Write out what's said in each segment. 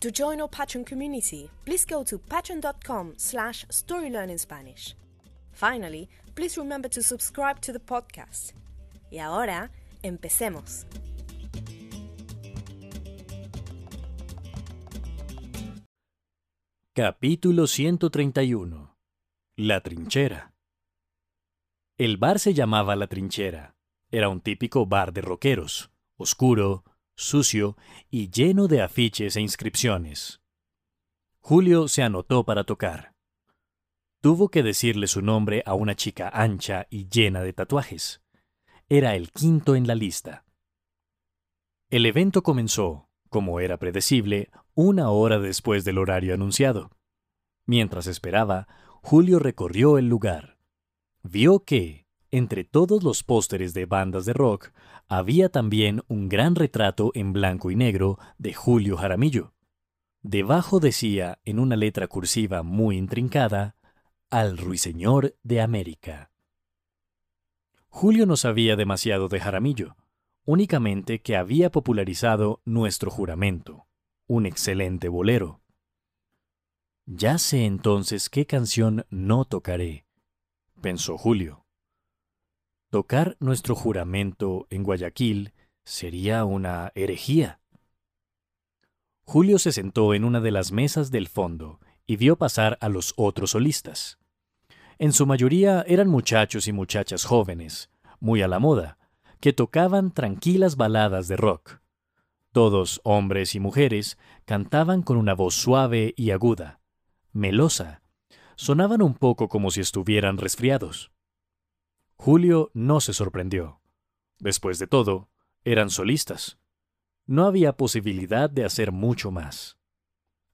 To join our Patreon community, please go to patreon.com slash storylearningspanish. Finally, please remember to subscribe to the podcast. Y ahora, empecemos. Capítulo 131 La trinchera El bar se llamaba La Trinchera. Era un típico bar de rockeros, oscuro, sucio y lleno de afiches e inscripciones. Julio se anotó para tocar. Tuvo que decirle su nombre a una chica ancha y llena de tatuajes. Era el quinto en la lista. El evento comenzó, como era predecible, una hora después del horario anunciado. Mientras esperaba, Julio recorrió el lugar. Vio que, entre todos los pósteres de bandas de rock, había también un gran retrato en blanco y negro de Julio Jaramillo. Debajo decía, en una letra cursiva muy intrincada, Al Ruiseñor de América. Julio no sabía demasiado de Jaramillo, únicamente que había popularizado Nuestro Juramento, un excelente bolero. Ya sé entonces qué canción no tocaré, pensó Julio. Tocar nuestro juramento en Guayaquil sería una herejía. Julio se sentó en una de las mesas del fondo y vio pasar a los otros solistas. En su mayoría eran muchachos y muchachas jóvenes, muy a la moda, que tocaban tranquilas baladas de rock. Todos, hombres y mujeres, cantaban con una voz suave y aguda, melosa. Sonaban un poco como si estuvieran resfriados. Julio no se sorprendió. Después de todo, eran solistas. No había posibilidad de hacer mucho más.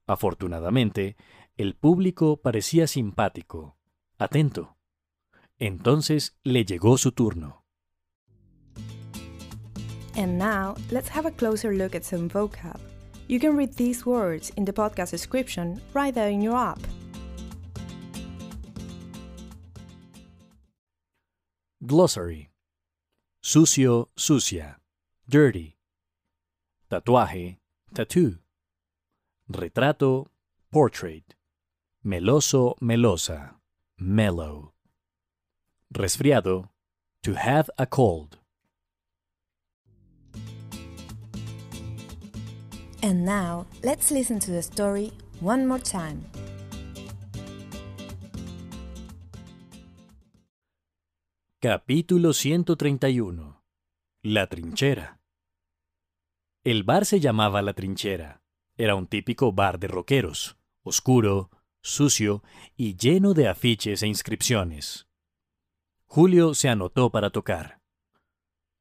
Afortunadamente, el público parecía simpático, atento. Entonces le llegó su turno. And now, let's have a closer look at some vocab. You can read these words in the podcast description right there in your app. Glossary. Sucio, sucia. Dirty. Tatuaje, tattoo. Retrato, portrait. Meloso, melosa. Mellow. Resfriado, to have a cold. And now, let's listen to the story one more time. Capítulo 131 La trinchera El bar se llamaba La Trinchera. Era un típico bar de rockeros, oscuro, sucio y lleno de afiches e inscripciones. Julio se anotó para tocar.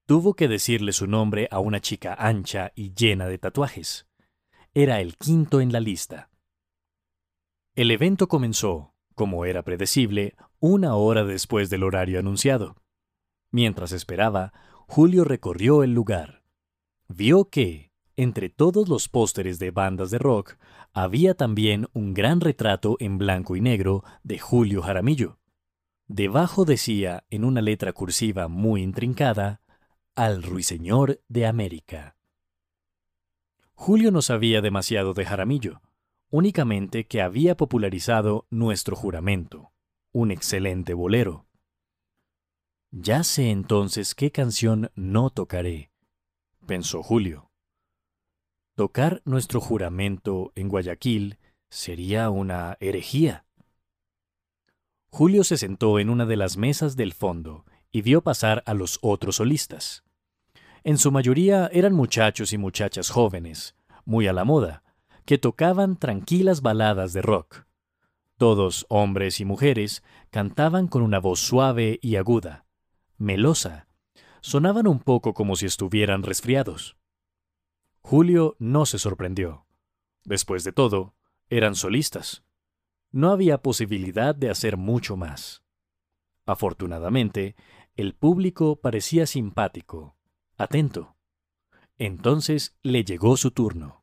Tuvo que decirle su nombre a una chica ancha y llena de tatuajes. Era el quinto en la lista. El evento comenzó, como era predecible, una hora después del horario anunciado. Mientras esperaba, Julio recorrió el lugar. Vio que, entre todos los pósteres de bandas de rock, había también un gran retrato en blanco y negro de Julio Jaramillo. Debajo decía, en una letra cursiva muy intrincada, Al Ruiseñor de América. Julio no sabía demasiado de Jaramillo, únicamente que había popularizado Nuestro Juramento, un excelente bolero. Ya sé entonces qué canción no tocaré, pensó Julio. Tocar nuestro juramento en Guayaquil sería una herejía. Julio se sentó en una de las mesas del fondo y vio pasar a los otros solistas. En su mayoría eran muchachos y muchachas jóvenes, muy a la moda, que tocaban tranquilas baladas de rock. Todos, hombres y mujeres, cantaban con una voz suave y aguda, melosa. Sonaban un poco como si estuvieran resfriados. Julio no se sorprendió. Después de todo, eran solistas. No había posibilidad de hacer mucho más. Afortunadamente, el público parecía simpático, atento. Entonces le llegó su turno.